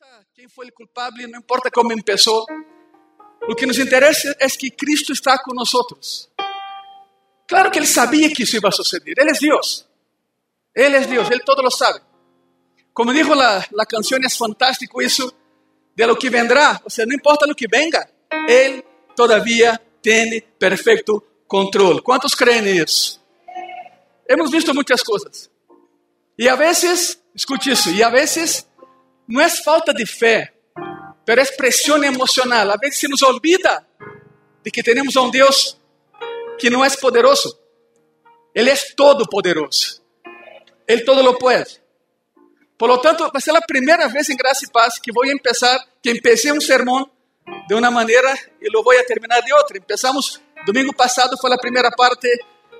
importa quem foi o culpado, não importa como começou. O que nos interessa é que Cristo está nós. Claro que ele sabia que isso ia suceder. Ele é Deus. Ele é Deus, ele todo lo sabe. Como dijo la, la canción, es fantástico eso de lo que vendrá. O sea, no importa lo que venga, Él todavía tiene perfecto control. ¿Cuántos creen eso? Hemos visto muchas cosas. Y a veces, escuche eso, y a veces no es falta de fe, pero es presión emocional. A veces se nos olvida de que tenemos a un Dios que no es poderoso. Él es todopoderoso. Él todo lo puede. Por lo tanto, vai ser a primeira vez em Graça e Paz que vou começar, que empecé um sermão de uma maneira e lo vou terminar de outra. Empezamos domingo passado foi a primeira parte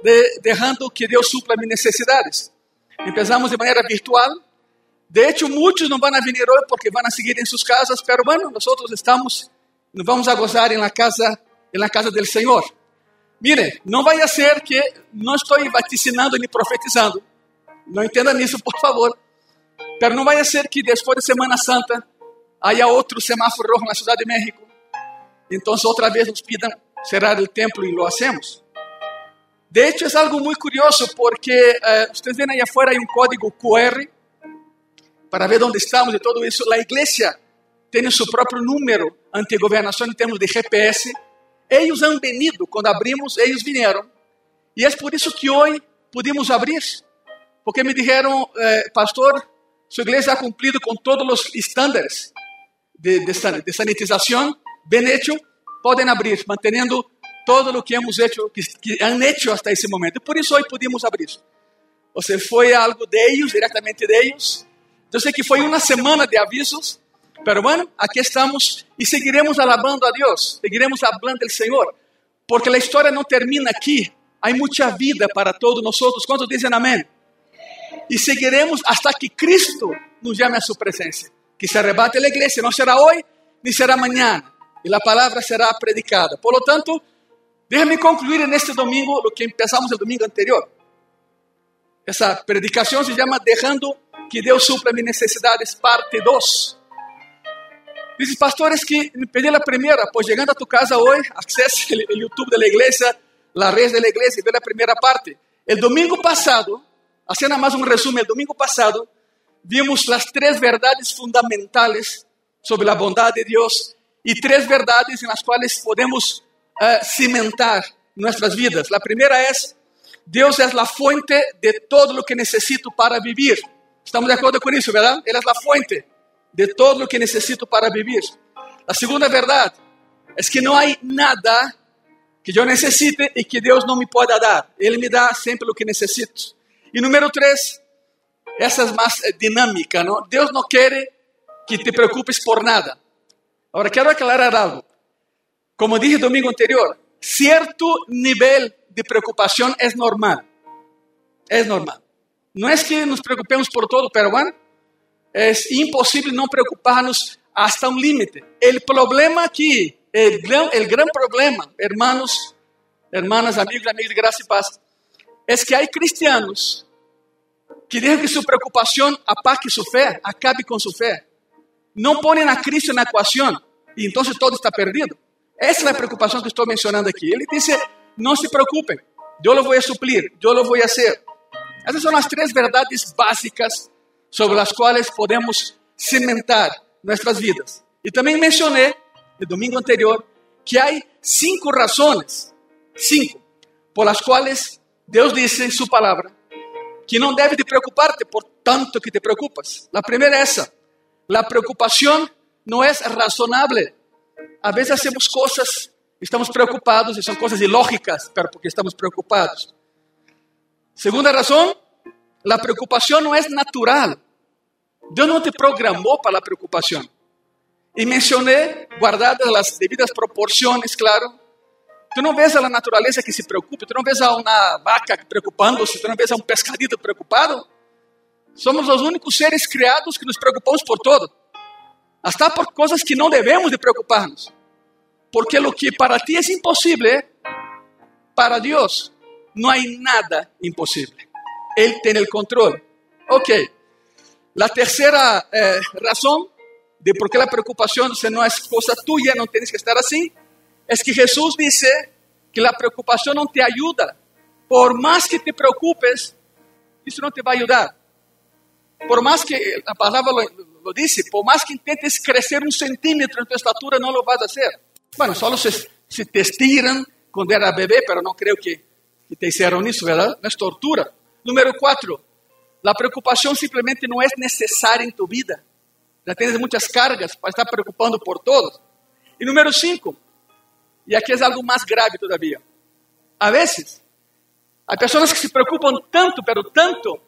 de deixando que Deus supla minhas necessidades. Empezamos de maneira virtual. De hecho, muitos não vão vir hoje porque vão seguir em suas casas, pero bueno, nós estamos, nos vamos a gozar em la casa, em la casa del Senhor. Mire, não vai ser que não estou vaticinando nem profetizando. Não entenda nisso, por favor. Pero não vai ser que depois de Semana Santa haya outro semáforo rojo na Cidade de México. Então, outra vez nos pidan cerrar o templo e lo hacemos. De hecho, é algo muito curioso porque eh, ustedes ven aí afuera hay um código QR para ver onde estamos e todo isso. A igreja tem seu próprio número ante governação em termos de GPS. Eles han venido, quando abrimos, eles vieram. E é por isso que hoje pudimos abrir. Porque me disseram, eh, pastor, sua igreja ha cumprido com todos os estándares de, de, de sanitização, bem hecho, podem abrir, mantendo todo o que hemos hecho, que, que han hecho hasta esse momento. Por isso hoje pudimos abrir. Ou seja, foi algo de eles, diretamente de. Eu sei que foi uma semana de avisos, pero bueno, aqui estamos e seguiremos alabando a Deus, seguiremos hablando do Senhor, porque a história não termina aqui. Há muita vida para todos nós. Quantos dizem amém? e seguiremos hasta que Cristo nos llame a sua presença. Que se arrebate a igreja, não será hoje, nem será amanhã, e a palavra será predicada. Por lo tanto, déjame concluir neste domingo o que empezamos o domingo anterior. Essa predicação se chama Dejando que Deus supla minhas necessidades, parte 2. Diz, pastores, que me pedi a primeira, pois chegando a tu casa hoje, acesse o YouTube da igreja, a rede da igreja e vê a primeira parte. O domingo passado, Haciendo más un resumen, el domingo pasado vimos las tres verdades fundamentales sobre la bondad de Dios y tres verdades en las cuales podemos uh, cimentar nuestras vidas. La primera es, Dios es la fuente de todo lo que necesito para vivir. Estamos de acuerdo con eso, ¿verdad? Él es la fuente de todo lo que necesito para vivir. La segunda verdad es que no hay nada que yo necesite y que Dios no me pueda dar. Él me da siempre lo que necesito. E número três, essa é mais dinâmica, não? Deus não quer que te preocupes por nada. Agora, quero aclarar algo. Como dije domingo anterior, certo nível de preocupação é normal. É normal. Não é que nos preocupemos por todo, pero é impossível não preocupar-nos hasta um limite. O problema aqui, o gran, el gran problema, hermanos, hermanas, amigos, amigos de graça e paz, é que há cristianos que desde que sua preocupação apague sua fé, acabe com sua fé. Não põem a Cristo na equação e então todo está perdido. Essa é a preocupação que estou mencionando aqui. Ele disse: não se preocupem, eu lo vou suplir, eu lo vou a hacer. Essas são as três verdades básicas sobre as quais podemos cimentar nossas vidas. E também mencionei, no domingo anterior, que há cinco razões, cinco, por as quais Deus disse em Sua palavra que não deve de preocuparte por tanto que te preocupas. A primeira é essa. A preocupação não é razonável. A vezes hacemos coisas, estamos preocupados e são coisas ilógicas, porque estamos preocupados. Segunda razão, a preocupação não é natural. Deus não te programou para a preocupação. E mencionei, guardadas as devidas proporções, claro, Tu não vês a natureza que se preocupa, tu não vês a uma vaca preocupando-se, tu não vês a um pescadito preocupado. Somos os únicos seres criados que nos preocupamos por todo, até por coisas que não devemos de preocupar-nos. Porque o que para ti é impossível, para Deus não há nada impossível. Ele tem o controle. Ok. A terceira eh, razão de por qué la preocupación si no es cosa tuya, no tienes que estar así, es que Jesús dice que la preocupación no te ayuda. Por más que te preocupes, eso no te va a ayudar. Por más que, la palabra lo, dice, por más que intentes crecer un centímetro en tu estatura, no lo vas a hacer. Bueno, solo si, si te estiran cuando era bebé, pero no creo que, que te hicieron eso, ¿verdad? No es tortura. Número cuatro, la preocupación simplemente no es necesaria en tu vida. Já tens muitas cargas para estar preocupando por todos. E número cinco, e aqui é algo mais grave todavia. A vezes, há pessoas que se preocupam tanto, pero tanto,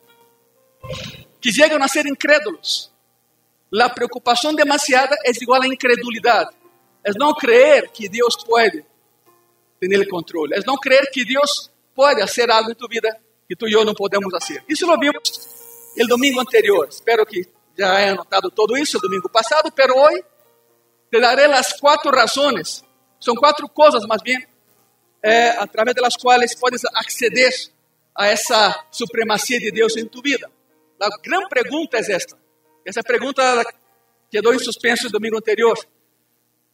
que chegam a ser incrédulos. A preocupação demasiada é igual a incredulidade. É não crer que Deus pode ter o controle. É não crer que Deus pode fazer algo em tu vida que tu e eu não podemos fazer. Isso lo vimos el domingo anterior. Espero que já he anotado todo isso domingo passado, pero hoje te daré as quatro razões. São quatro coisas, mais bem, é, a través das quais podes acceder a essa supremacia de Deus em tu vida. A grande pergunta é esta. Essa pergunta quedou em suspenso no domingo anterior.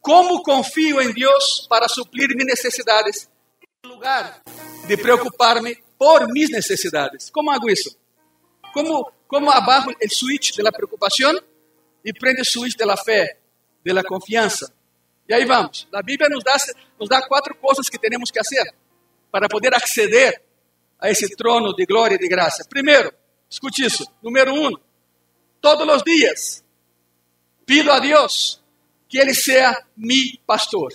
Como confio em Deus para suprir minhas necessidades, lugar de preocupar-me por minhas necessidades? Como hago isso? Como como abajo el switch de la preocupación y prende switch de la fe, de la confianza. Y ahí vamos. La Biblia nos da, nos da cuatro cosas que tenemos que hacer para poder acceder a ese trono de gloria y de gracia. Primero, escute eso. Número uno, todos los días pido a Dios que Él sea mi pastor.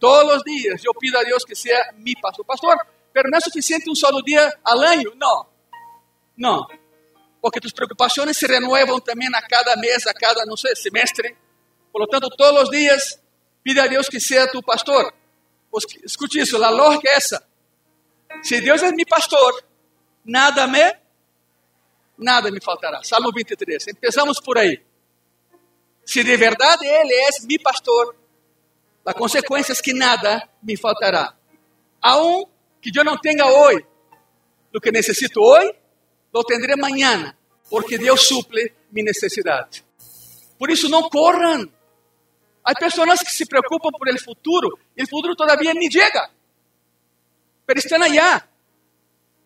Todos los días yo pido a Dios que sea mi pastor. Pastor, pero no es suficiente un solo día al año. No, no porque tus preocupações se renuevam também a cada mês, a cada, não sei, semestre. Por lo tanto, todos os dias, pide a Deus que seja tu pastor. Escute isso, a lógica é essa. Se Deus é meu pastor, nada me, nada me faltará. Salmo 23. Empezamos por aí. Se de verdade Ele é meu pastor, a consequência é que nada me faltará. Aun que eu não tenha hoje o que necessito hoje, lo tendré mañana, porque Deus suple mi necessidade. Por isso, não corram. Há pessoas que se preocupam por el futuro e o futuro todavía nem chega, pero estão allá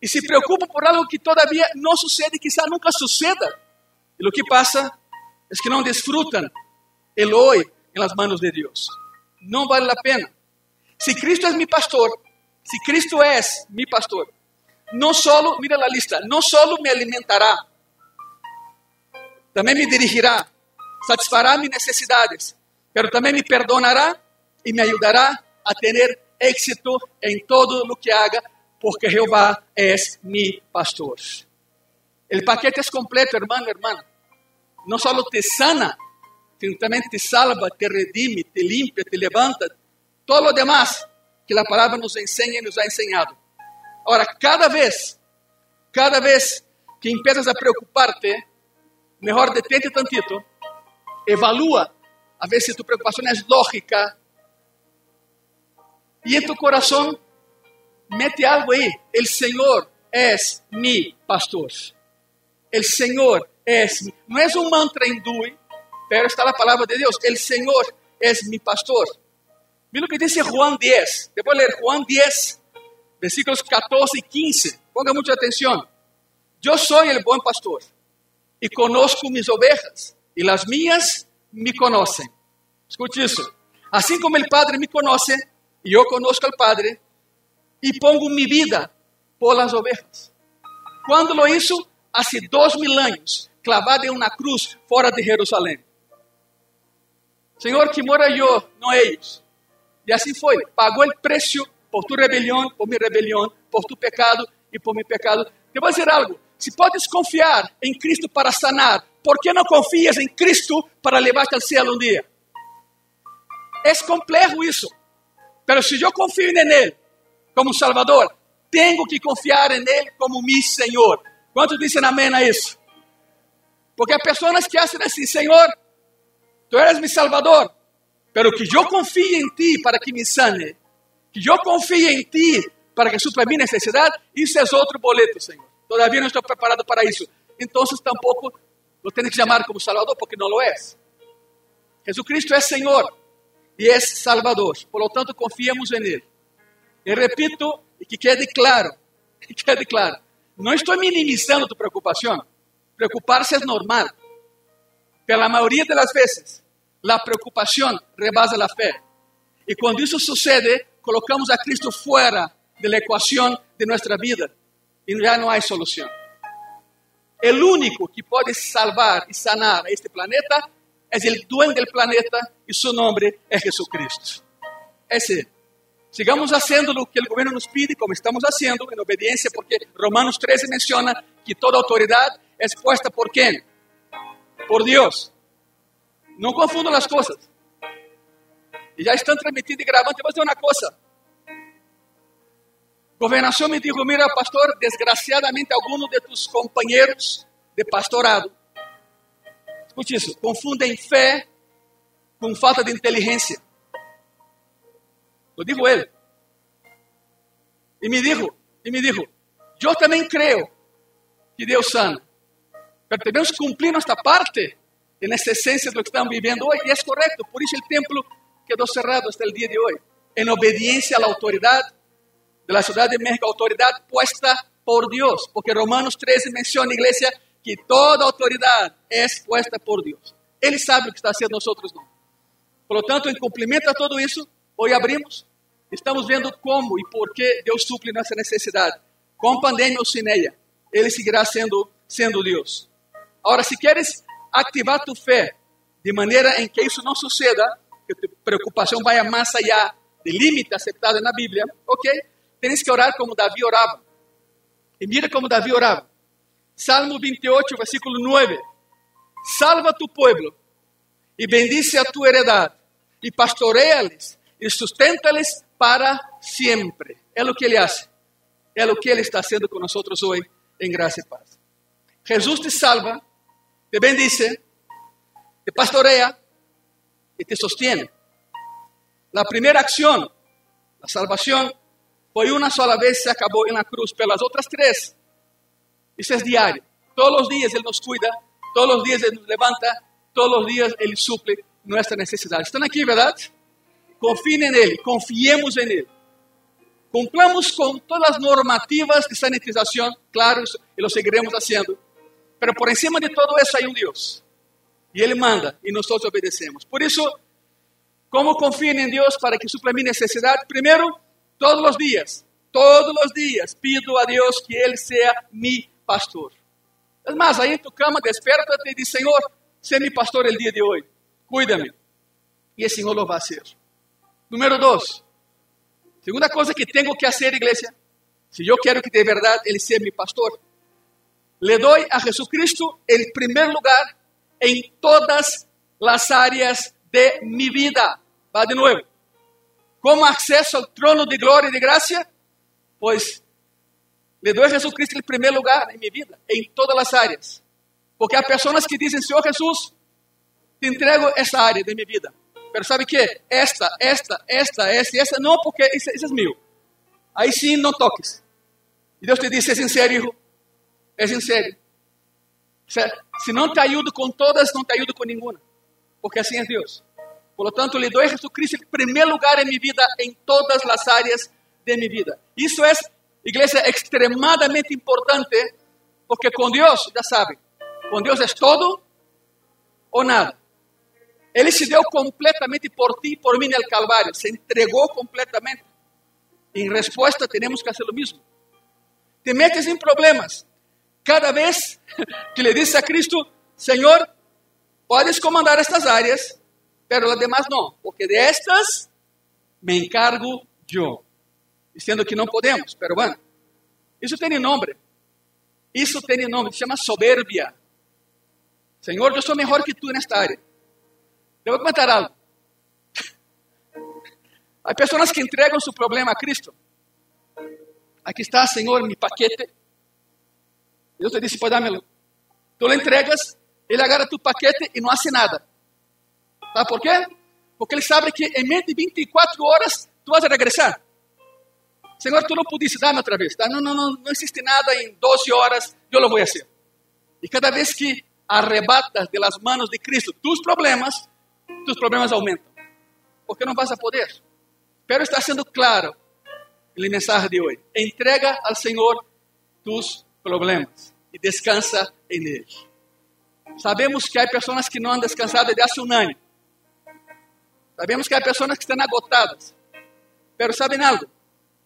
e se preocupam por algo que todavía não sucede, quizá nunca suceda. E o que passa é que não desfrutam el hoy em las manos de Deus. Não vale a pena. Se Cristo é meu pastor, se Cristo é meu pastor, no solo, mira la lista, no solo me alimentará, também me dirigirá, satisfará mis necesidades, pero também me perdonará e me ajudará a ter éxito em todo lo que haga, porque Jehová é mi pastor. El paquete es completo, hermano, hermana. No solo te sana, também te salva, te redime, te limpia, te levanta. Todo lo demás que la palabra nos enseña y nos ha enseñado. Ahora, cada vez, cada vez que empiezas a preocuparte, mejor detente tantito, evalúa a ver si tu preocupación es lógica y en tu corazón mete algo ahí. El Señor es mi pastor. El Señor es mi. No es un mantra hindú, pero está la palabra de Dios. El Señor es mi pastor. Mira lo que dice Juan 10. Te voy a leer Juan 10, versículos 14 y 15. Ponga mucha atención. Yo soy el buen pastor y conozco mis ovejas y las mías me conocen. Escuche eso. Así como el Padre me conoce y yo conozco al Padre y pongo mi vida por las ovejas. Cuando lo hizo? Hace dos mil años, clavado en una cruz fuera de Jerusalén. Señor, que mora yo, no ellos. Y así fue. Pagó el precio por tu rebelião, por minha rebelião, por tu pecado e por meu pecado. Te vou dizer algo: se podes confiar em Cristo para sanar, por que não confias em Cristo para levar-te ao céu um dia? É complexo isso. Mas se eu confio nele como Salvador, tenho que confiar nele como meu Senhor. Quantos dizem amém a isso? Porque há pessoas que acham assim, Senhor, tu eres meu Salvador, pero que eu confie em ti para que me sane que eu confie em ti para que supra minha necessidade, isso é outro boleto, Senhor. Todavia não estou preparado para isso. Então, tampouco lo tienes que chamar como Salvador, porque não lo é. Jesucristo é Senhor e é Salvador. Por lo tanto, confiamos em Ele. E repito, e que quede claro, que quede claro, não estou minimizando tu preocupação. Preocupar-se é normal. Pela maioria das vezes, a preocupação rebasa a fé. E quando isso sucede, colocamos a Cristo fora da equação de nossa vida e já não há solução. O único que pode salvar e sanar este planeta é o dueño do planeta e seu nome é Jesucristo. Esse. Sigamos fazendo o que o governo nos pide, como estamos fazendo, em obediência, porque Romanos 13 menciona que toda autoridade é puesta por quem? Por Deus. Não confundam as coisas. E já estão transmitindo e gravando. Eu vou dizer uma coisa. Governação me dijo, mira pastor, desgraciadamente algunos de tus companheiros de pastorado, escute isso, confundem fé com falta de inteligência. Lo dijo ele. E me dijo, e me dijo, eu também creio que Deus sana, mas devemos cumprir nossa parte nessa essência do que estamos vivendo hoje, e é correto, por isso o templo quedou cerrado até o dia de hoje, em obediência à autoridade de la Ciudad de México, autoridad puesta por Dios, porque Romanos 13 menciona, iglesia, que toda autoridad es puesta por Dios. Ele sabe o que está haciendo, nosotros não. Por lo tanto, em cumprimento a todo isso, hoje abrimos, estamos vendo como e por que Deus suple nossa necessidade. Com pandemia ou sem ela, Ele seguirá sendo, sendo Deus. Agora, se queres ativar tu fé de maneira em que isso não suceda, que tu preocupação vá mais allá do limite aceptado na Bíblia, ok? Tens que orar como Davi orava. E mira como Davi orava. Salmo 28, versículo 9. Salva tu pueblo e bendice a tu heredade e pastoreia-les e sustenta-les para sempre. É o que ele faz. É o que ele está fazendo com nós hoje em graça e paz. Jesus te salva, te bendice, te pastoreia e te sostiene. A primeira ação, a salvação, foi uma sola vez, se acabou na cruz. Pelas outras três, isso é diário. Todos os dias Ele nos cuida, todos os dias Ele nos levanta, todos os dias Ele suple nossa necessidade. Estão aqui, verdade? Confiem nele, confiemos em Ele. Cumplamos com todas as normativas de sanitização, claro, e lo seguiremos fazendo. Mas por cima de todo isso, há um Deus. E Ele manda, e nós obedecemos. Por isso, como confiem em Deus para que supla minha necessidade? Primeiro, Todos os dias, todos os dias, pido a Deus que Ele seja mi pastor. Mais, aí tu cama, desperta-te e diz, Senhor, sé mi pastor el dia de hoje, cuida-me. E o Senhor lo vai ser. Número dois, segunda coisa que tenho que fazer, igreja, se eu quero que de verdade Ele seja mi pastor, le doy a Jesucristo el primeiro lugar em todas as áreas de mi vida. Va de novo. Como acesso ao trono de glória e de graça? Pois le dou a Jesus Cristo em primeiro lugar em minha vida, em todas as áreas. Porque há pessoas que dizem, Senhor Jesus, te entrego essa área de minha vida. Mas sabe que? Esta, esta, esta, esta e essa, não, porque isso é meu. Aí sim, não toques. E Deus te diz, é sincero, hijo. É sincero. Se não te ajudo com todas, não te ajudo com nenhuma. Porque assim é Deus. Por lo tanto, le doy a Jesucristo el primer lugar en mi vida, en todas las áreas de mi vida. Isso é, igreja, extremadamente importante, porque com Deus, já sabe, com Deus é todo ou nada. Ele se deu completamente por ti e por mim no Calvário, se entregou completamente. Em resposta, temos que fazer o mesmo. Te metes em problemas. Cada vez que le dices a Cristo, Senhor, podes comandar estas áreas, pero las demás no, porque de estas me encargo yo. Diciendo que não podemos, pero bueno, isso tem nome. Isso tem nome, se chama soberbia. Senhor, eu sou melhor que tu nesta área. Eu vou comentar algo. Há pessoas que entregam seu problema a Cristo. Aqui está, Senhor, mi paquete. Deus te disse, pode dar-me. Tu le entregas, ele agarra tu paquete e não hace nada. Sabe por quê? Porque ele sabe que em menos de 24 horas tu vas a regressar. Senhor, tu não pudiste dar-me outra vez. Não, não, não, não existe nada em 12 horas, eu lo vou fazer. E cada vez que arrebatas de las manos de Cristo tus problemas, tus problemas aumentam. Porque não vas a poder. Pero está sendo claro el mensaje de hoy. Entrega al Señor tus problemas y descansa en Él. Sabemos que hay personas que no han descansado desde hace un año. Sabemos que hay personas que están agotadas. Pero ¿saben algo?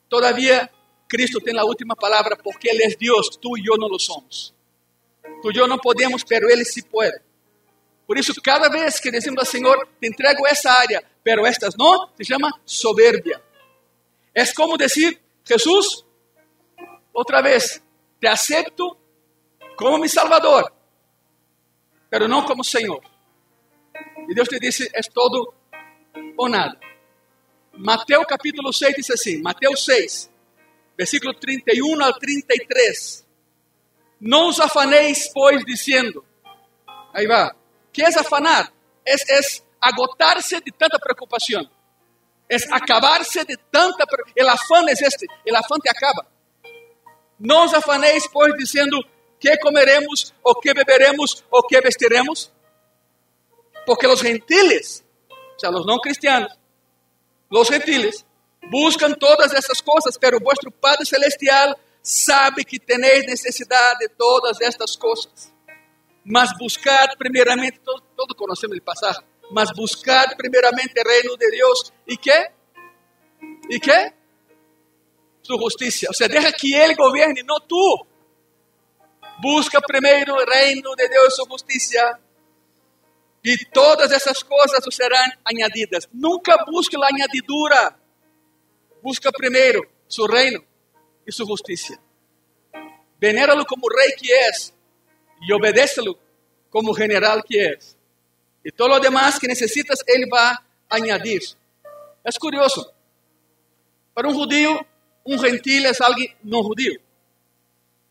Todavía Cristo tiene la última palabra porque Él es Dios, tú y yo no lo somos. Tú y yo no podemos, pero Él sí puede. Por isso, cada vez que decimos ao Senhor, te entrego essa área, pero estas não, se chama soberbia. É como dizer, Jesus, outra vez, te acepto como mi Salvador, pero não como Senhor. E Deus te disse, é todo ou nada. Mateus capítulo 6 diz assim, Mateus 6, versículo 31 ao 33. Não os afaneis, pois, dizendo, aí vai, que é afanar? É, é agotar-se de tanta preocupação. É acabar-se de tanta. O afã é este. O afã te acaba. Não os afaneis, pois, dizendo que comeremos, ou que beberemos, ou que vestiremos. Porque os gentiles, ou seja, os não cristianos, os gentiles, buscam todas essas coisas, pero vuestro Padre Celestial sabe que tenéis necessidade de todas estas coisas. Mas buscad primeiramente, todos, todos conhecemos o passagem, mas buscad primeiramente o reino de Deus e que? E que? Sua justiça. Ou seja, deixa que Ele governe, não tu. Busca primeiro o reino de Deus e sua justiça. E todas essas coisas serão añadidas. Nunca busque a añadidura. Busca primeiro seu reino e sua justiça. Venéralo como rei que és y obedécelo como general que es. Y todo lo demás que necesitas, Él va a añadir. Curioso. Para un judío, un gentil es alguien no judío.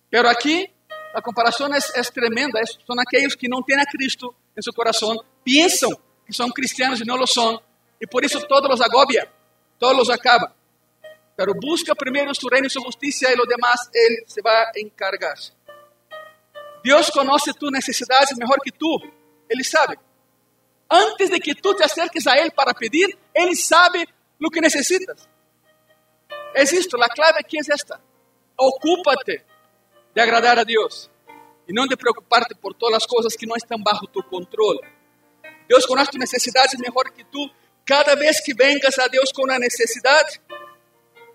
Pero aquí la comparación es, es tremenda. Es, son aquellos que no tienen a Cristo en su corazón, piensan que son cristianos y no lo son, y por eso todo los agobia, todo los acaba. Pero busca primero su reino y su justicia y lo demás Él se va a encargar. Deus conhece tus necessidades melhor que tu. Ele sabe. Antes de que tu te acerques a Ele para pedir, Ele sabe o que necessitas. É isto, a clave aqui é esta. Ocúpate de agradar a Deus e não de preocuparte por todas as coisas que não estão bajo tu controle. Deus conhece tus necessidades melhor que tu. Cada vez que vengas a Deus com uma necessidade,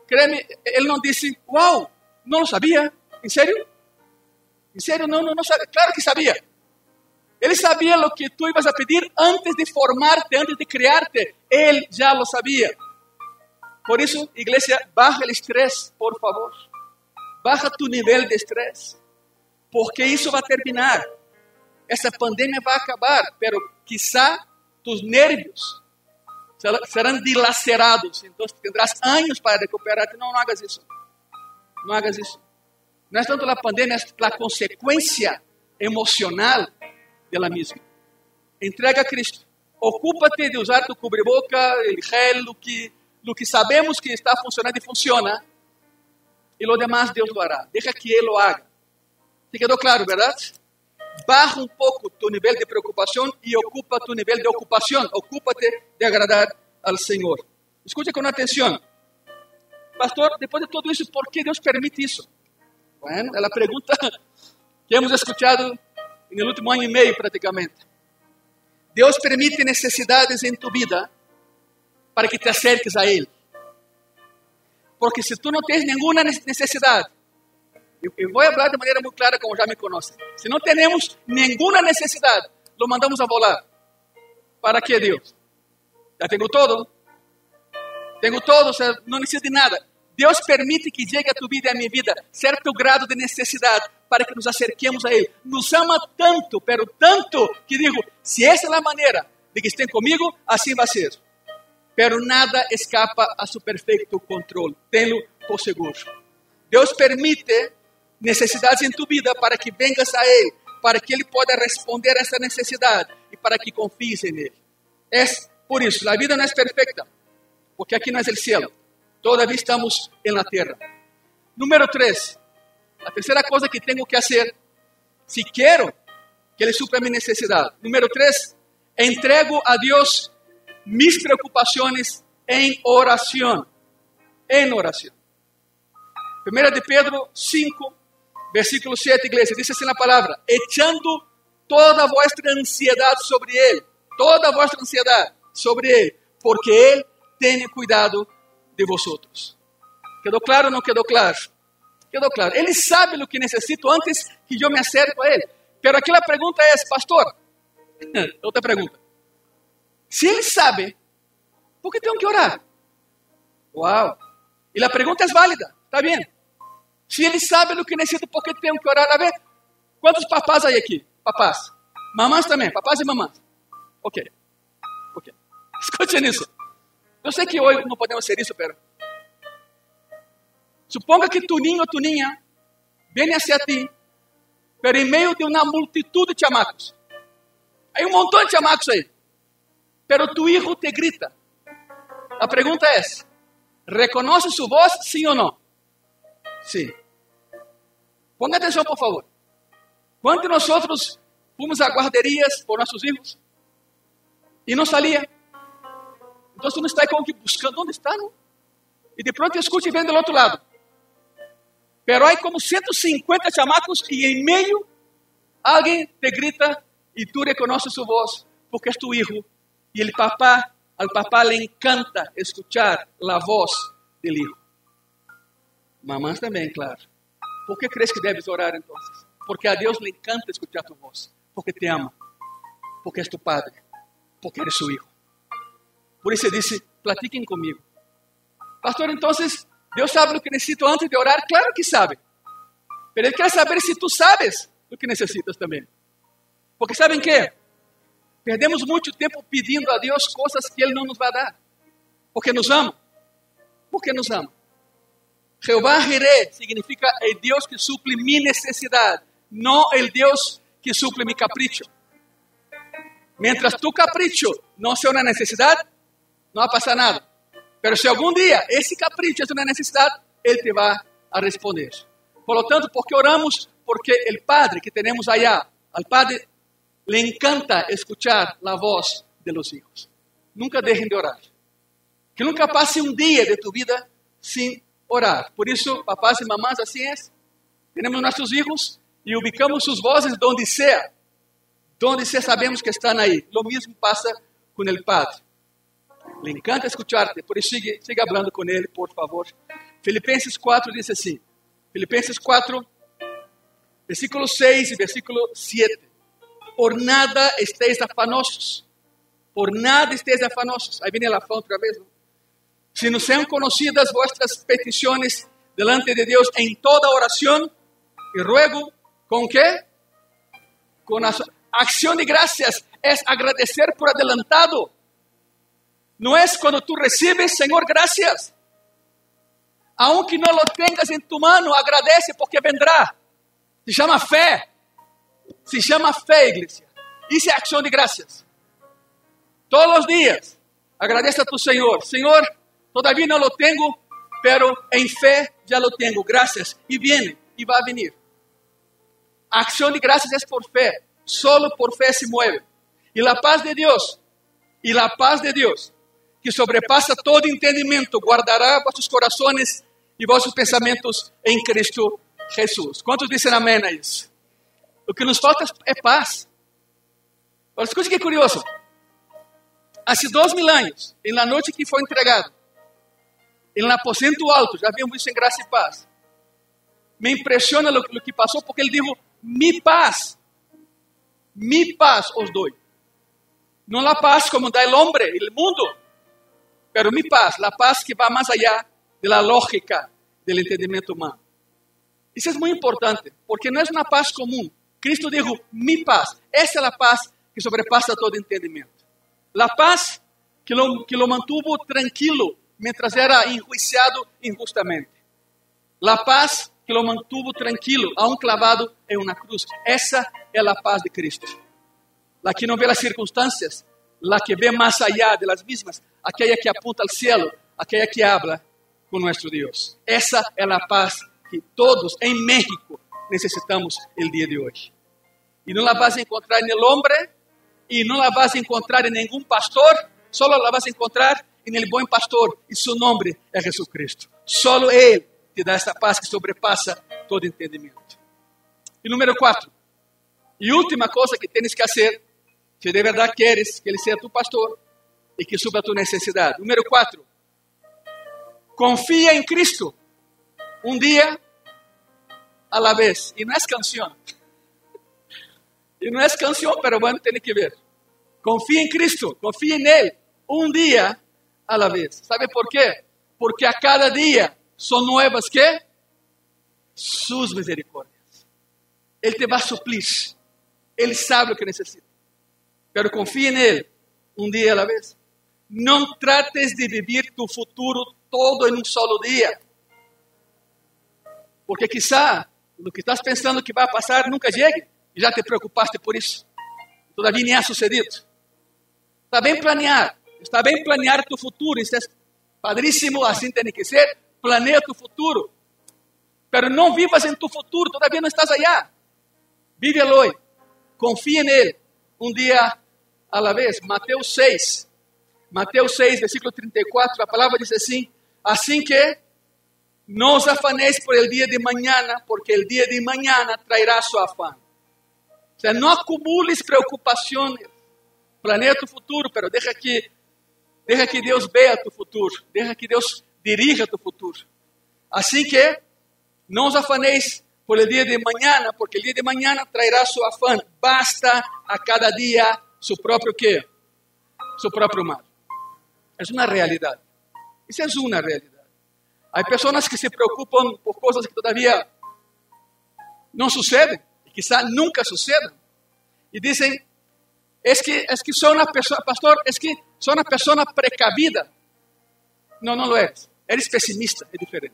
créeme, Ele não disse, uau, não lo sabia, em sério? Em sério, não, não, não sabia. Claro que sabia. Ele sabia o que tu ibas a pedir antes de formarte, antes de criarte. Ele já lo sabia. Por isso, igreja, baja o estresse, por favor. Baja tu nível de estresse. Porque isso vai terminar. Essa pandemia vai acabar, pero quizá tus nervios serão dilacerados. Então, tendrás anos para recuperar-te. Não, não hagas isso. Não hagas isso. Não é tanto a pandemia, é a consequência emocional dela mesma. Entrega a Cristo. Ocupa-te de usar tu cubreboca, o gel, o que, o que sabemos que está funcionando e funciona. E lo demás Deus lo hará. Que Ele lo haga. ¿Te quedou claro, verdade? Baja um pouco tu nível de preocupação e ocupa tu nível de ocupação. Ocupa-te de agradar ao Senhor. Escute com atenção. Pastor, depois de tudo isso, por que Deus permite isso? Bueno, é a pergunta que hemos escuchado no último ano e meio praticamente. Deus permite necessidades em tu vida para que te acerques a Ele. Porque se tu não tens nenhuma necessidade, eu vou falar de maneira muito clara, como já me conhecem. Se não temos nenhuma necessidade, lo mandamos a volar. ¿Para que Deus? Já tenho todo. Tenho todo, não necessito de nada. Deus permite que chegue a tu vida e a minha vida certo grado de necessidade para que nos acerquemos a Ele. Nos ama tanto, pero tanto, que digo, se essa é a maneira de que estén comigo, assim vai ser. Pero nada escapa a seu perfeito controle. Tenho por seguro. Deus permite necessidades em tu vida para que vengas a Ele, para que Ele possa responder a essa necessidade e para que confies em Ele. É por isso, a vida não é perfeita, porque aqui não é o céu Todavía estamos en la tierra. Número tres, la tercera cosa que tengo que hacer, si quiero que Él supra mi necesidad. Número tres, entrego a Dios mis preocupaciones en oración. En oración. Primera de Pedro 5, versículo 7, iglesia, dice así la palabra, echando toda vuestra ansiedad sobre Él, toda vuestra ansiedad sobre Él, porque Él tiene cuidado de vosotros. ¿Quedó claro o no quedó claro? Quedó claro. Ele sabe o que necessito antes que eu me acerque a Ele. Pero aqui a pergunta é, pastor, outra pergunta. Se Ele sabe, por que tenho que orar? Uau! E a pergunta é válida, está bem? Se Ele sabe o que necessito, por que tenho que orar? A ver, quantos papás aí aqui? Papás. Mamãs também, papás e mamãs. Ok. Ok. Escute nisso. Eu sei que hoje não podemos ser isso, pero Suponga que tu niño o tu niña viene hacia ti, pero en medio de una multitud de chamacos. Hay un montón de chamacos ahí, pero tu hijo te grita. La pregunta es, ¿reconoce su voz, sí o no? Sí. Ponga atención, por favor. ¿Cuántos de nosotros fuimos a guarderías por nuestros hijos y no salía? Entonces uno está como que buscando dónde están. Y de pronto escucha y ven del otro lado. Pero hay como 150 chamacos y en medio alguien te grita y tú reconoces su voz porque es tu hijo. Y el papá, al papá le encanta escuchar la voz del hijo. Mamás también, claro. ¿Por qué crees que debes orar entonces? Porque a Dios le encanta escuchar tu voz. Porque te ama. Porque es tu padre. Porque eres su hijo. Por eso dice, platiquen conmigo. Pastor, entonces, Deus sabe o que necessito antes de orar? Claro que sabe. Mas Ele quer saber se tu sabes o que necessitas também. Porque sabem que? Perdemos muito tempo pedindo a Deus coisas que Ele não nos vai dar. Porque nos ama. Porque nos ama. Jeová Jireh significa el Deus que suple mi necessidade, não el Deus que suple mi capricho. Mientras tu capricho não seja uma necessidade, não vai passar nada. Pero se algum dia esse capricho é uma necessidade, Ele te vai a responder. Por lo tanto, porque oramos? Porque o Padre que temos allá, al Padre le encanta escuchar a voz de los hijos. Nunca dejen de orar. Que nunca pase um dia de tu vida sem orar. Por isso, papás e mamás, assim é. Temos nossos hijos e ubicamos suas vozes donde sea. Donde sea sabemos que estão aí. Lo mesmo passa com o Padre. Le encanta escucharte, por isso siga, siga hablando com ele, por favor. Filipenses 4 diz assim, Filipenses 4, versículo 6 e versículo 7. Por nada estéis afanosos, por nada estéis afanosos. Aí vem a afã outra vez. ¿no? Se não sejam conhecidas vuestras petições delante de Deus em toda oração e ruego, ¿com quê? Com a acção de graças, é agradecer por adelantado no es cuando tú recibes, Señor, gracias. Aunque no lo tengas en tu mano, agradece porque vendrá. Se llama fe. Se llama fe, iglesia. Isso é acção de graças. Todos os dias, agradece a tu Senhor. Senhor, todavía não lo tengo, pero em fé já lo tengo. Graças. E viene, e vai venir. A acção de graças é por fé. Solo por fé se mueve. E a paz de Deus, e a paz de Deus, que sobrepassa todo entendimento, guardará vossos corações e vossos pensamentos em Cristo Jesus. Quantos dizem amém a isso? O que nos falta é paz. Olha, escute que curioso. Há dois mil anos, la noite que foi entregado, em aposento alto, já vimos isso em graça e paz. Me impressiona o, que passou, porque ele disse: Mi paz, mi paz os doy. Não a paz como dá o homem, o mundo, Pero mi paz, la paz que va más allá de la lógica del entendimiento humano. Isso é muito importante, porque não é uma paz comum. Cristo dijo, mi paz. Essa é a paz que sobrepassa todo entendimento. La paz que lo, que lo mantuvo tranquilo mientras era enjuiciado injustamente. La paz que lo mantuvo tranquilo, aún clavado em uma cruz. Essa é a paz de Cristo. La que não vê as circunstâncias, la que vê mais allá de las mismas, aquella que apunta al cielo, aquella que habla con nuestro Dios. Esa es la paz que todos en México necesitamos el día de hoy. Y no la vas a encontrar en el hombre y no la vas a encontrar en ningún pastor, solo la vas a encontrar en el buen pastor y su nombre es Jesucristo. Solo Él te da esta paz que sobrepasa todo entendimiento. Y número cuatro, y última cosa que tienes que hacer, si de verdad quieres que Él sea tu pastor y que suba tu necesidad. Número cuatro, confía en Cristo un día a la vez. Y no es canción. Y no es canción, pero bueno, tiene que ver. Confía en Cristo, confía en Él un día a la vez. ¿Sabe por qué? Porque a cada día son nuevas que sus misericordias. Él te va a suplir. Él sabe lo que necesita. Pero confía en Él un día a la vez. No trates de vivir tu futuro todo en un solo día. Porque quizá lo que estás pensando que va a pasar nunca llegue y ya te preocupaste por eso. Todavía ni ha sucedido. Está bien planear, está bien planear tu futuro, isso é padríssimo, assim tem que ser, planeia tu futuro. Pero não vivas em tu futuro, todavía não estás allá. Vive hoy, confia él, um dia a la vez. Mateus 6, Mateus 6, versículo 34, a palavra diz assim, assim que não os afanéis por el dia de mañana, porque el dia de mañana traerá su afán. O sea, não acumules preocupações, planeia tu futuro, pero deja que, deja que Deus vea tu futuro, deja que Deus dirija tu futuro. Assim que não os afanéis por el dia de mañana, porque el dia de mañana traerá su afán. Basta a cada dia su próprio quê? Su próprio mal. É uma realidade. Isso é uma realidade. Há pessoas que se preocupam por coisas que todavia não sucedem, quizá nunca sucedam, e dizem, é que, é que sou uma pessoa, pastor, é que sou uma pessoa precavida. Não, não lo eres. Eres pessimista, é diferente.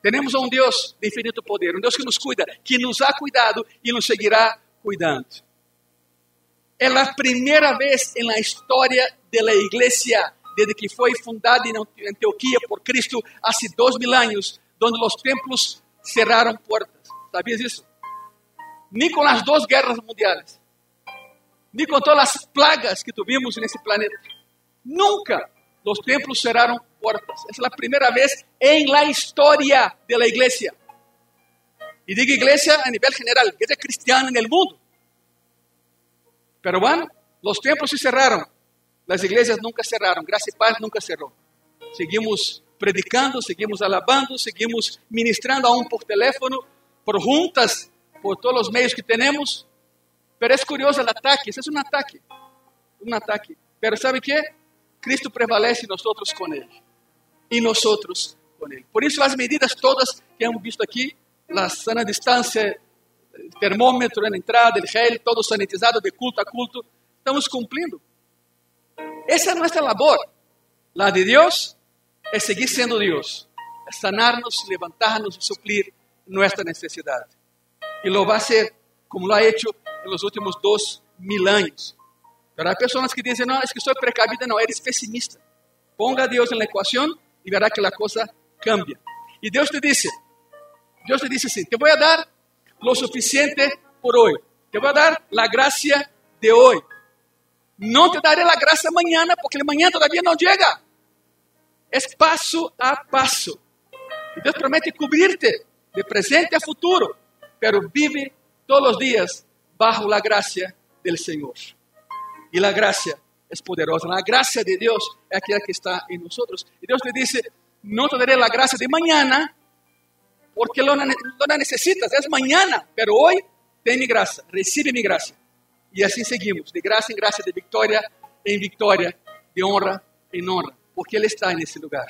Temos um Deus de infinito poder, um Deus que nos cuida, que nos ha cuidado e nos seguirá cuidando. É a primeira vez na história da igreja desde que foi fundada em Antioquia por Cristo há dois mil anos, onde os templos cerraram portas. ¿Sabias isso? Nem com as duas guerras mundiais, nem com todas as plagas que tivemos nesse planeta. Nunca os templos cerraram portas. Essa é a primeira vez em la história da igreja. E digo igreja a nível general, igreja cristiana no mundo. Pero bueno, os templos se cerraram as igrejas nunca cerraram, Graça e Paz nunca cerrou. Seguimos predicando, seguimos alabando, seguimos ministrando aún por teléfono, por juntas, por todos os meios que temos. Pero é curioso o ataque, esse é um ataque, um ataque. Pero sabe que? Cristo prevalece nós com Ele e nós com Ele. Por isso as medidas todas que hemos visto aqui, a sana distância, termômetro na entrada, o gel, todo sanitizado de culto a culto, estamos cumprindo. Esa es nuestra labor. La de Dios es seguir siendo Dios, es sanarnos, levantarnos y suplir nuestra necesidad. Y lo va a como lo ha hecho en los últimos dos mil años. Pero hay personas que dicen, no, es que soy precavida, no, eres pesimista. Ponga a Dios en la ecuación verá que la cosa cambia. Y Dios te dice, Dios te dice así, te voy a dar lo suficiente por hoy. Te voy a dar la gracia de hoy. Não te daré a graça amanhã, porque amanhã todavia não chega. É passo a passo. E Deus promete cobrir-te de presente a futuro, pero vive todos os dias bajo a graça do Senhor. E a graça é poderosa. A graça de Deus é aquela que está em nós. E Deus te diz: Não te daré a graça de amanhã, porque não a necessitas, é amanhã, pero hoje tem mi graça, recebe mi graça. E assim seguimos, de graça em graça, de vitória em vitória, de honra em honra, porque Ele está nesse lugar.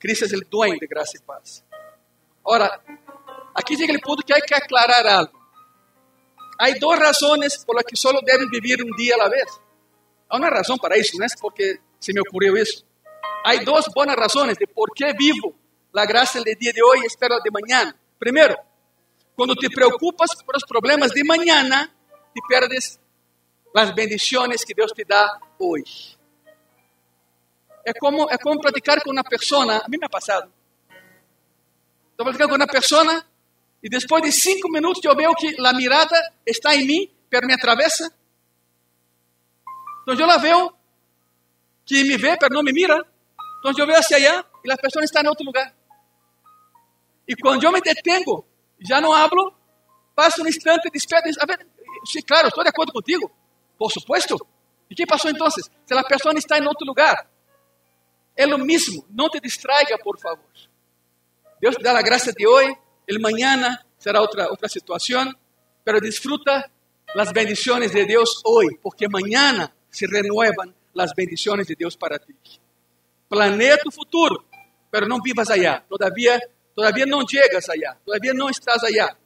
Cristo é o dueño de graça e paz. Ora, aqui chega o ponto que há que aclarar algo. Há duas razões por las que só devem viver um dia a la vez. Há uma razão para isso, não é porque se me ocorreu isso. Há duas boas razões de por que vivo a graça do dia de hoje e espero de manhã. Primeiro, quando te preocupas por os problemas de manhã, te perdes as bendições que Deus te dá hoje. É como, é como platicar com uma pessoa, a mim me ha passado. Estou platicando com uma pessoa e depois de cinco minutos eu vejo que a mirada está em mim, pero me atravessa Entonces yo la veo que me ve, pero no me mira. Entonces yo veo hacia allá y la persona está en otro lugar. Y cuando yo me detengo, ya no hablo, pasa un instante, despede, a ver, sí, claro, estoy de acuerdo contigo, por supuesto. ¿Y qué pasó entonces? Si la persona está en otro lugar, es lo mismo, no te distraiga, por favor. Dios te da la gracia de hoy, el mañana será otra, otra situación, pero disfruta las bendiciones de Dios hoy, porque mañana se renuevan las bendiciones de Dios para ti. Planea tu futuro, pero no vivas allá. Todavía, todavía no llegas allá, todavía no estás allá.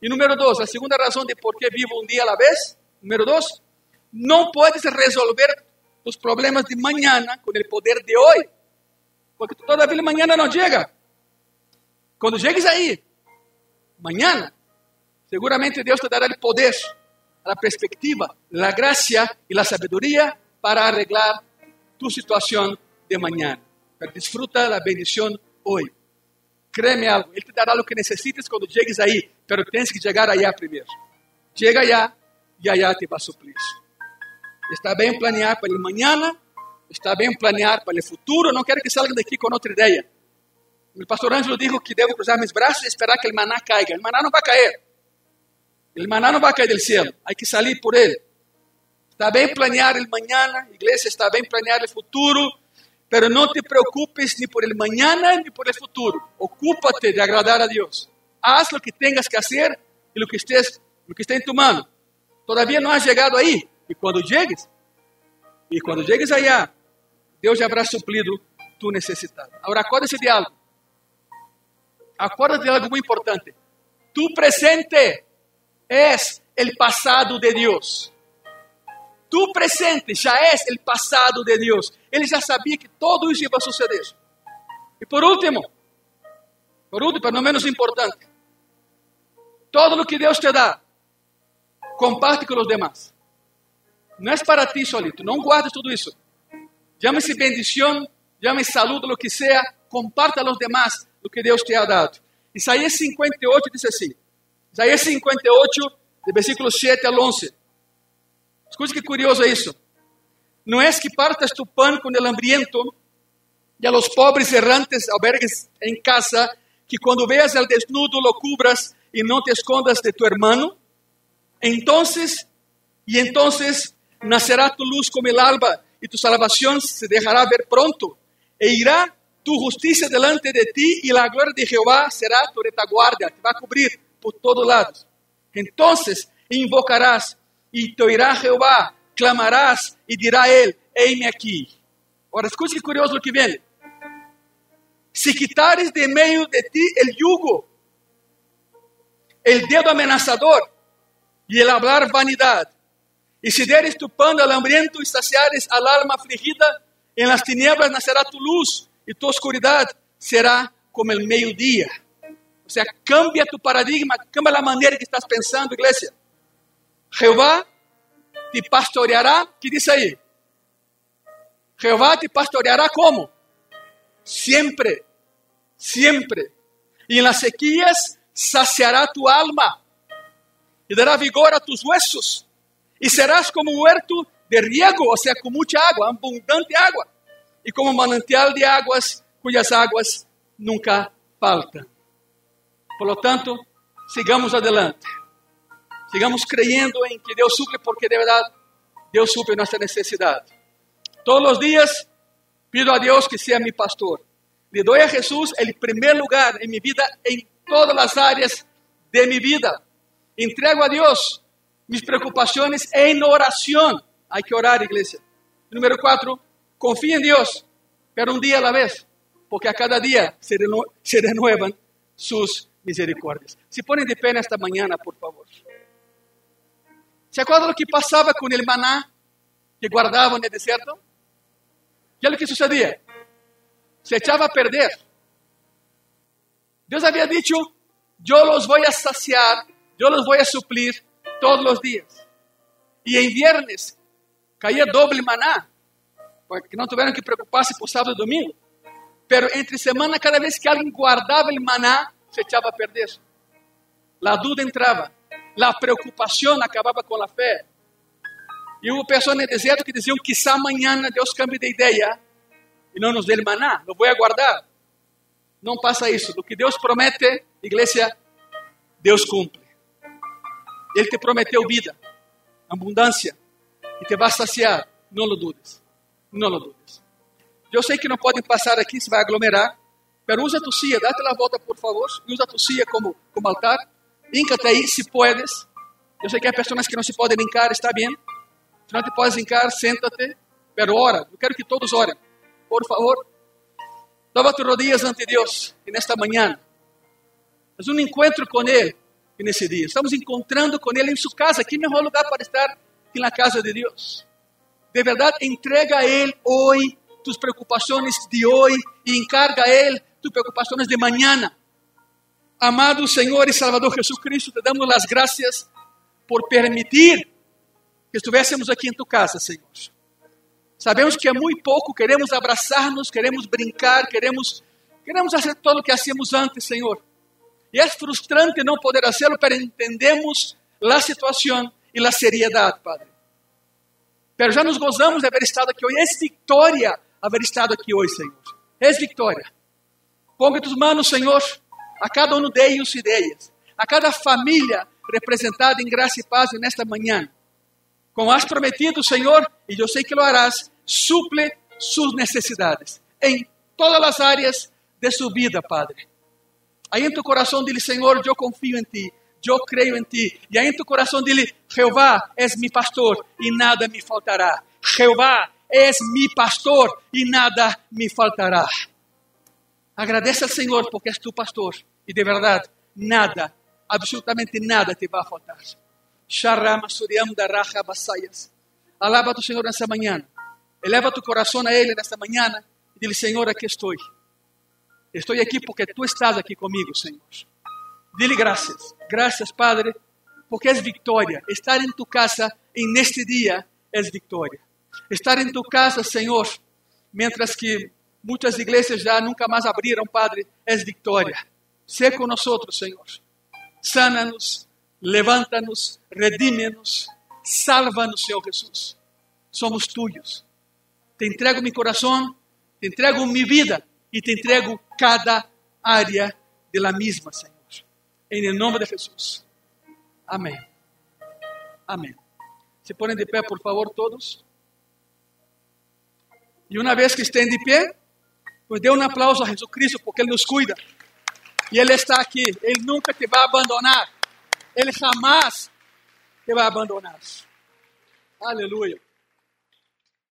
Y número dos, la segunda razón de por qué vivo un día a la vez. Número dos, no puedes resolver tus problemas de mañana con el poder de hoy, porque todavía mañana no llega. Cuando llegues ahí, mañana, seguramente Dios te dará el poder la perspectiva, la gracia y la sabiduría para arreglar tu situación de. Pero disfruta la bendición hoy. Créeme algo, Él te dará lo que necesites cuando llegues ahí, pero tienes que llegar allá primero. Llega allá y allá te va a suplir. Está bien planear para el mañana, está bien planear para el futuro. No quiero que salgan de aquí con otra El pastor Ángelo dijo que debo cruzar mis brazos y esperar que el maná caiga. El maná no va a caer. El maná no va a caer del cielo, hay que salir por él. Está bien planear el mañana, iglesia, está bien planear el futuro, pero no te preocupes ni por el mañana ni por el futuro. Ocúpate de agradar a Dios. Haz lo que tengas que hacer y lo que, estés, lo que esté en tu mano. Todavía no has llegado ahí. Y cuando llegues, y cuando llegues allá, Dios ya habrá suplido tu necesidad. Ahora acuérdate de algo. Acuérdate de algo muy importante. Tu presente es el pasado de Dios. Tu presente ya es el pasado de Dios. Él ya sabía que todo eso iba a suceder. Y por último, por último, pero no menos importante, todo lo que Dios te da, comparte con los demás. No es para ti solito, no guardes todo eso. Llámese bendición, llámese saludo, lo que sea, comparte a los lo que Dios te ha dado. Isaías 58 dice así, Isaías 58, de versículo 7 al 11. Escute que curioso é isso. Não é que partas tu pan com el hambriento e a los pobres errantes albergues em casa, que quando veas al desnudo lo cubras e não te escondas de tu hermano. Entonces, e entonces nacerá tu luz como el alba e tu salvación se dejará ver pronto e irá tu justicia delante de ti e la gloria de Jehová será tu retaguardia, te va a cubrir por todos lados. Entonces invocarás y te oirá Jehová, clamarás y dirá él, eime aquí. Ahora escuche curioso lo que viene. Si quitares de medio de ti el yugo, el dedo amenazador y el hablar vanidad, y si deres tu pan al hambriento y saciares al alma afligida, en las tinieblas nacerá tu luz y tu oscuridad será como el mediodía. O sea, cambia tu paradigma, cambia la manera que estás pensando, iglesia. Jehová te pastoreará, ¿qué dice ahí? Jehová te pastoreará como? Siempre. Y en las sequías saciará tu alma y dará vigor a tus huesos. Y serás como un huerto de riego, o sea, con mucha agua, abundante agua. Y como manantial de aguas cuyas aguas nunca faltan. Por lo tanto, sigamos adelante. Sigamos creyendo en que Dios suple porque de verdad Dios suple nuestra necesidad. Todos los días pido a Dios que sea mi pastor. Le doy a Jesús el primer lugar en mi vida, en todas las áreas de mi vida. Entrego a Dios mis preocupaciones en oración. Hay que orar, iglesia. Número cuatro, confía en Dios, pero un día a la vez, porque a cada día se, renuevan sus misericordias. Se ponen de pé esta mañana, por favor. ¿Se acuerdan lo que pasaba con el maná que guardaban en el desierto? ¿Qué es lo que sucedía? Se echaba a perder. Dios había dicho, yo los voy a saciar, yo los voy a suplir todos los días. Y en viernes caía doble maná, que no tuvieran que preocuparse por sábado y domingo. Pero entre semana, cada vez que alguien guardaba el maná, se echaba a perder. La duda entraba, la preocupación acababa con la fe. E houve pessoas no deserto que diziam: quizá amanhã Deus cambie de ideia e não nos dê maná, não vou aguardar. Não passa isso. O que Deus promete, igreja, Deus cumpre. Ele te prometeu vida, abundância, e te vai saciar. Não lo dudes. Não lo dudes. Eu sei que não podem passar aqui, se vai aglomerar, mas usa tu silla, date la volta, por favor, usa tu silla como, como altar. Híncate aí, se puedes. Eu sei que há pessoas que não se podem hincar, está bem. Se não te podes hincar, senta-te, pero ora. Eu quero que todos orem. Por favor, dobra tus rodillas ante Deus e nesta manhã. É um encontro com Ele nesse dia. Estamos encontrando com Ele em sua casa. Que melhor lugar para estar que na casa de Deus. De verdade, entrega a Ele hoje tus preocupações de hoje e encarga a Ele tus preocupações de mañana. Amado Senhor e Salvador Jesucristo, te damos as graças por permitir que estivéssemos aqui em tu casa, Senhor. Sabemos que é muito pouco, queremos abraçar-nos, queremos brincar, queremos, queremos fazer tudo o que hacíamos antes, Senhor. E é frustrante não poder fazê-lo, mas entendemos a situação e a seriedade, Padre. Mas já nos gozamos de haver estado aqui hoje. É vitória haver estado aqui hoje, Senhor. É vitória. Ponga tus manos, Senhor, a cada um deles ideias, a cada família representada em graça e paz nesta manhã. Como has prometido, Senhor, e eu sei que lo harás, suple suas necessidades em todas as áreas de sua vida, Padre. Aí em tu coração dile, Senhor, eu confio em ti, eu creio em ti. E aí em tu coração dile, Jeová és mi pastor e nada me faltará. Jeová és mi pastor e nada me faltará. Agradece ao Senhor porque és tu pastor e de verdade nada, absolutamente nada te vai faltar. Sharama Suriam da Raja Basayas. Alaba tu Senhor nessa manhã. Eleva tu coração a Ele nesta manhã e diz: Senhor, aqui estou. Estou aqui porque tu estás aqui comigo, Senhor. Dile graças. Graças, Padre, porque é vitória. Estar em tu casa em neste dia é vitória. Estar em tu casa, Senhor, mientras que muitas igrejas já nunca mais abriram, Padre, nós, Senhor. Sana-nos, levanta-nos, redime-nos, salva-nos, Senhor Jesus. Somos tuyos. Te entrego meu coração, te entrego minha vida e te entrego cada área de la misma, Senhor. Em nome de Jesus. Amém. Amém. Se põem de pé, por favor, todos. E uma vez que estén de pé, pues dê um aplauso a Jesucristo, porque Ele nos cuida. E Ele está aqui. Ele nunca te vai abandonar. Ele jamais te vai abandonar. Aleluia.